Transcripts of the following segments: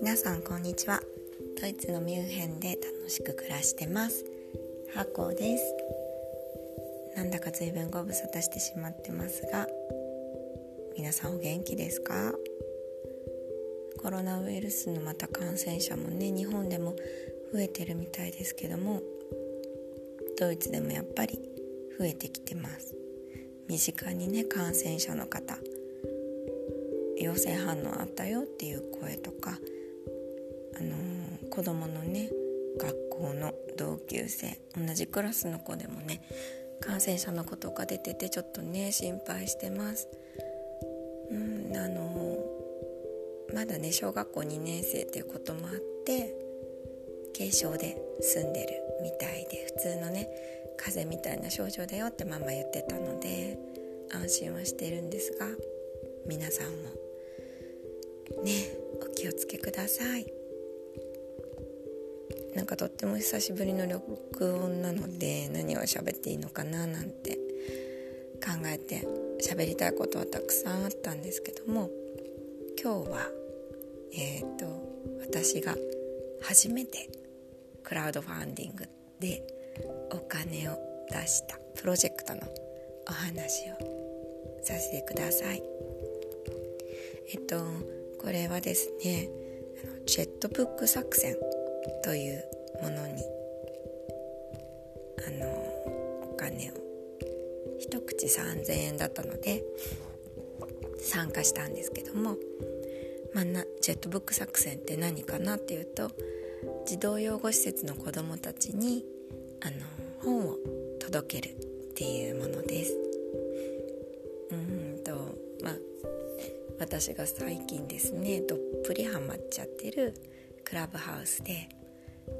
皆さんこんにちは。ドイツのミュンヘンで楽しく暮らしてます。ハコです。なんだか随分ご無沙汰してしまってますが皆さんお元気ですか？コロナウイルスのまた感染者もね日本でも増えてるみたいですけどもドイツでもやっぱり増えてきてます。身近にね感染者の方陽性反応あったよっていう声とか、あのー、子供のね学校の同級生同じクラスの子でもね感染者の子とか出ててちょっとね心配してます。うんあのー、まだね小学校2年生っていうこともあって軽症で済んでるみたいで普通のね風邪みたいな症状だよってママ言ってたので安心はしてるんですが皆さんもねお気をつけください。なんかとっても久しぶりの録音なので何を喋っていいのかななんて考えて喋りたいことはたくさんあったんですけども今日はえっ、ー、と私が初めてクラウドファンディングでお金を出した。プロジェクトのお話をさせてください。えっとこれはですねジェットブック作戦というものにあのお金を。一口3,000円だったので参加したんですけども、まあ、ジェットブック作戦って何かなっていうと児童養護施設の子どもたちにあの本を届けるっていうものです。うんとまあ私が最近ですねどっぷりハマっちゃってるクラブハウスで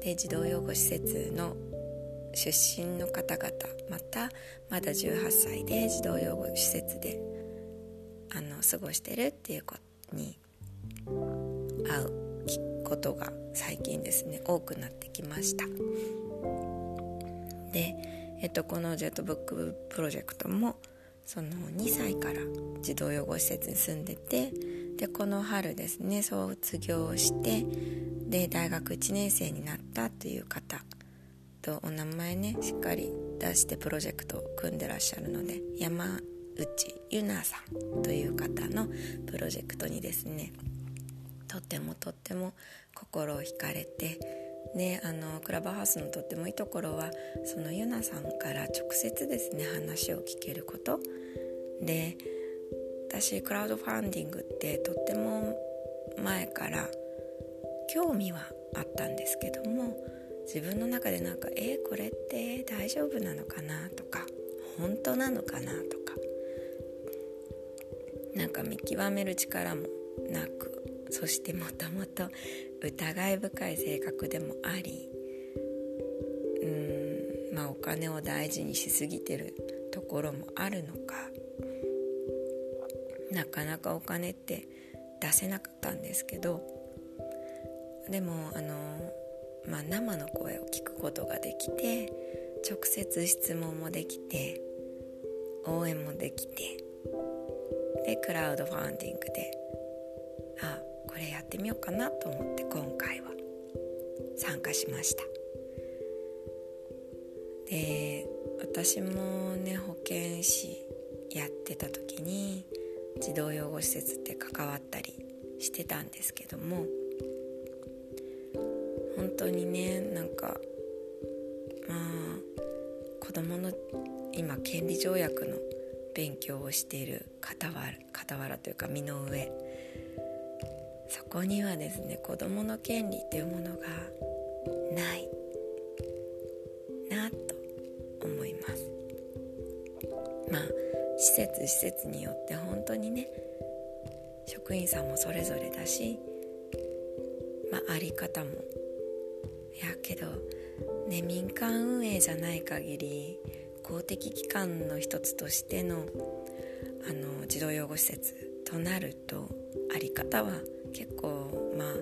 で児童養護施設の出身の方々またまだ18歳で児童養護施設であの過ごしてるっていう子に会うことが最近ですね多くなってきました。で、えっと、このジェットブックプロジェクトもその2歳から児童養護施設に住んでてでこの春ですね卒業してで大学1年生になったという方とお名前ねしっかり出してプロジェクトを組んでらっしゃるので山内ゆなさんという方のプロジェクトにですねとってもとっても心を惹かれてであのクラブハウスのとってもいいところはそのユナさんから直接ですね話を聞けることで私クラウドファンディングってとっても前から興味はあったんですけども自分の中でなんか「えー、これって大丈夫なのかな?」とか「本当なのかな?」とかなんか見極める力もなくそしてもともと疑い深い性格でもありうんまあお金を大事にしすぎてるところもあるのか。なかなかお金って出せなかったんですけどでもあの、まあ、生の声を聞くことができて直接質問もできて応援もできてでクラウドファンディングであれやってみようかなと思って今回は参加しました。で私もね保健師やってた時に児童養護施設って関わったりしてたんですけども本当にねなんかまあ子供の今権利条約の勉強をしている傍ら傍らというか身の上そこにはですね子どもの権利というものがない。なと思います。まあ施設施設によって本当にね職員さんもそれぞれだしまああり方も。やけどね民間運営じゃない限り公的機関の一つとしてのあの児童養護施設となるとあり方は結構まあ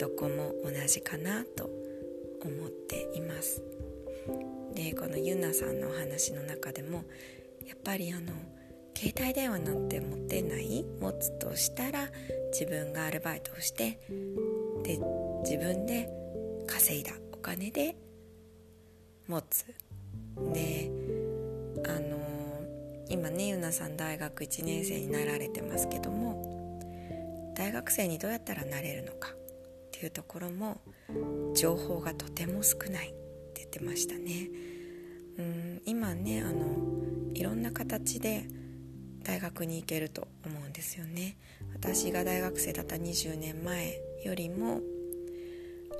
どこも同じかなと思っています。でこのユナさんのお話の中でもやっぱりあの携帯電話なんて持ってない持つとしたら自分がアルバイトをしてで自分で稼いだお金で持つ。であの今ねゆなさん大学1年生になられてますけども大学生にどうやったらなれるのかっていうところも情報がとても少ないって言ってましたね。うん今ねあのいろんな形で大学に行けると思うんですよね。私が大学生だった20年前よりも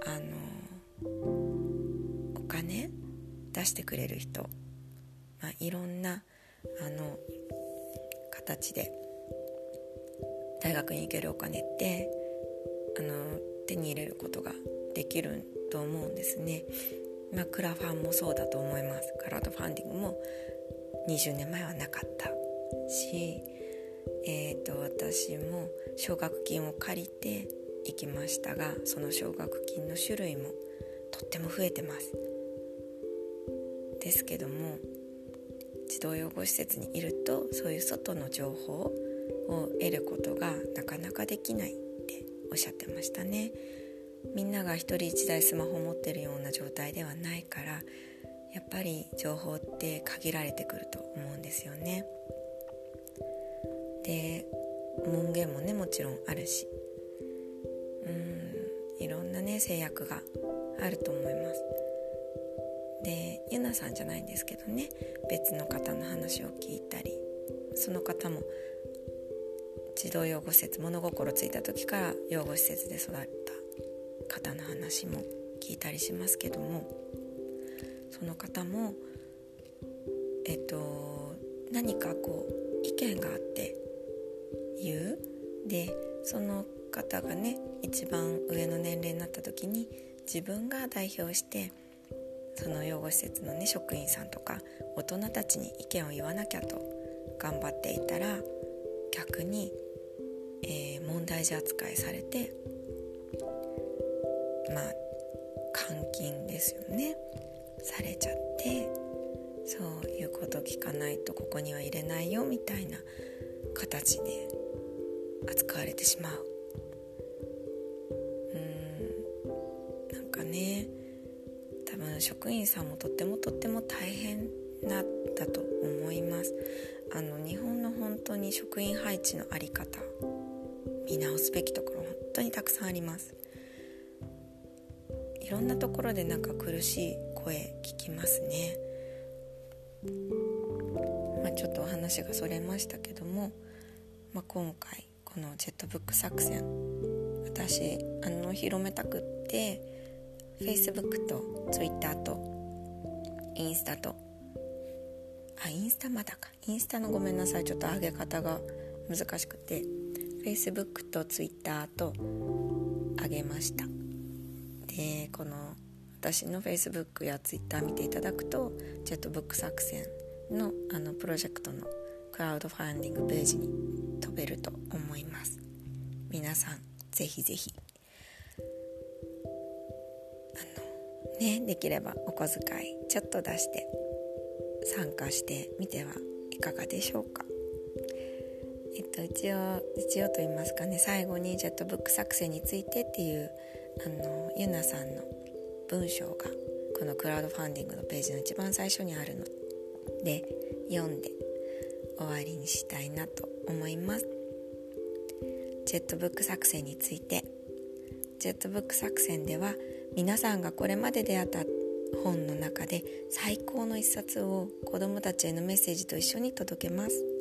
あのお金出してくれる人、まあ、いろんなあの形で大学に行けるお金ってあの手に入れることができると思うんですね。まあ、クラファンもそうだと思います。クラウドファンディングも20年前はなかったし、えーと、と私も奨学金を借りて行きましたがその奨学金の種類もとっても増えてますですけども児童養護施設にいるとそういう外の情報を得ることがなかなかできないっておっしゃってましたね。みんなが一人一台スマホ持ってるような状態ではないからやっぱり情報って限られてくると思うんですよね。で門限もねもちろんあるし。うんいろんなね制約があると思います。でゆなさんじゃないんですけどね別の方の話を聞いたりその方も児童養護施設物心ついた時から養護施設で育った方の話も聞いたりしますけどもその方もえっと何かこう意見があって言う。でその方がね一番上の年齢になった時に自分が代表してその養護施設のね職員さんとか大人たちに意見を言わなきゃと頑張っていたら逆に、えー、問題児扱いされてまあ監禁ですよね。されちゃってそういうこと聞かないとここには入れないよみたいな形で扱われてしまう。うんなんかね多分職員さんもとってもとっても大変だったと思います。あの日本の本当に職員配置の在り方見直すべきところ本当にたくさんあります。いろんなところでなんか苦しい声聞きますね。まあ、ちょっとお話がそれましたけども、まあ、今回このジェットブック作戦私あの広めたくって Facebook と Twitter とインスタとあインスタまだか。インスタのごめんなさい。ちょっと上げ方が難しくて。Facebook と Twitter と上げました。でこの私の Facebook や Twitter 見ていただくとジェットブック作戦のあのプロジェクトのクラウドファンディングページに飛べると思います。皆さんぜひぜひ。ねできればお小遣いちょっと出して参加してみてはいかがでしょうか。えっと一応一応と言いますかね最後にジェットブック作成についてっていうあのゆなさんの文章がこのクラウドファンディングのページの一番最初にあるので読んで終わりにしたいなと思います。ジェットブック作戦について。ジェットブック作戦では皆さんがこれまで出会った本の中で最高の一冊を子どもたちへのメッセージと一緒に届けます。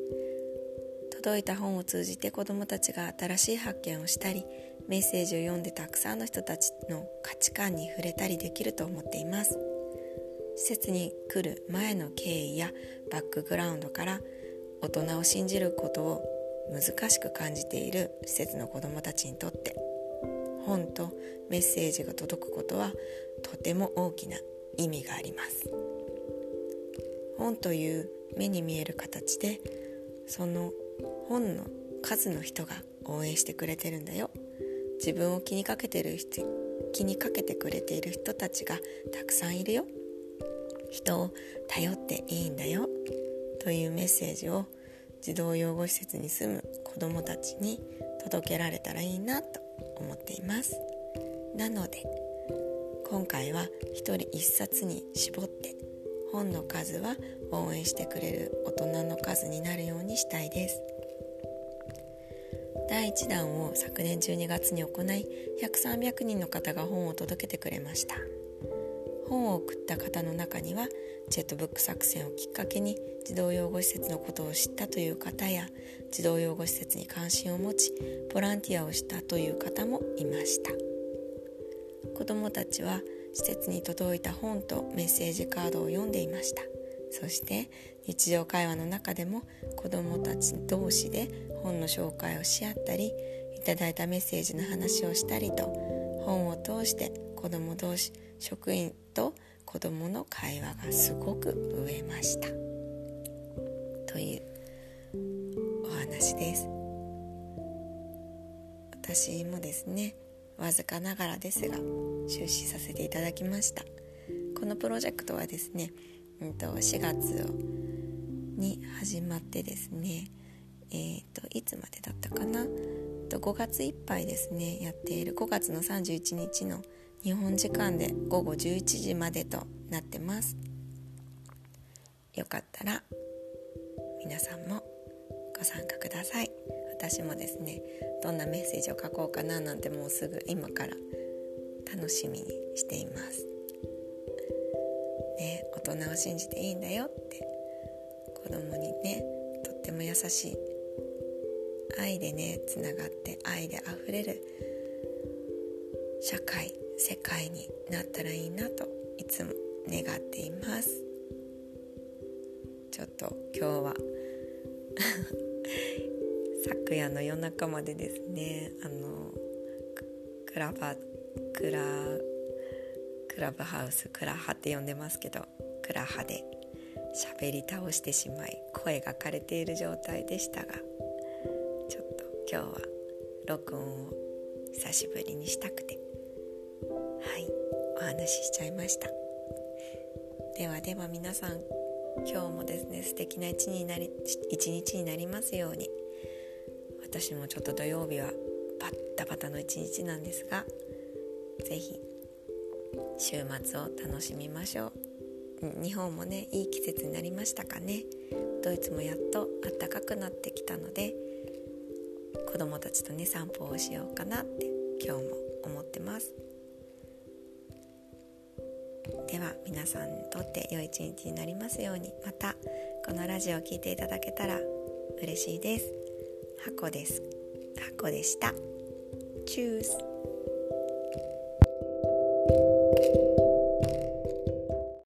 届いた本を通じて子どもたちが新しい発見をしたりメッセージを読んでたくさんの人たちの価値観に触れたりできると思っています。施設に来る前の経緯やバックグラウンドから大人を信じることを難しく感じている施設の子どもたちにとって本とメッセージが届くことはとても大きな意味があります。本という目に見える形でその本の数の人が応援してくれてるんだよ。自分を気にかけてる人気にかけてくれている人たちがたくさんいるよ。人を頼っていいんだよ。というメッセージを児童養護施設に住む子どもたちに届けられたらいいなと思っています。なので今回は1人1冊に絞って本の数は応援してくれる大人の数になるようにしたいです。第1弾を昨年12月に行い100300人の方が本を届けてくれました。本を送った方の中にはジェットブック作戦をきっかけに児童養護施設のことを知ったという方や児童養護施設に関心を持ちボランティアをしたという方もいました。子どもたちは施設に届いた本とメッセージカードを読んでいました。そして日常会話の中でも子どもたち同士で本の紹介をし合ったりいただいたメッセージの話をしたりと本を通して子ども同士職員と子どもの会話がすごく増えました。というお話です。私もですねわずかながらですが出資させていただきました。このプロジェクトはですね、うんと、4月に始まってですねえーと、いつまでだったかな？と5月いっぱいですねやっている。5月の31日の日本時間で午後11時までとなってます。よかったら皆さんもご参加ください。私もですねどんなメッセージを書こうかななんてもうすぐ今から楽しみにしています。ね大人を信じていいんだよって子供にねとっても優しい愛でねつながって愛であふれる社会世界になったらいいなといつも願っています。ちょっと今日は 昨夜の夜中までですねあのクラバクラクラブハウスクラハって呼んでますけどクラハで喋り倒してしまい声が枯れている状態でしたがちょっと今日は録音を久しぶりにしたくてはいお話ししちゃいました。ではでは皆さん今日もですね素敵な一日になり一日になりますように私もちょっと土曜日はバッタバタの一日なんですが是非週末を楽しみましょう。日本もねいい季節になりましたかね。ドイツもやっと暖かくなってきたので子供たちとね散歩をしようかなって今日も思ってます。では皆さんにとって良い一日になりますようにまたこのラジオを聴いていただけたら嬉しいです。箱です。箱でした。チュース。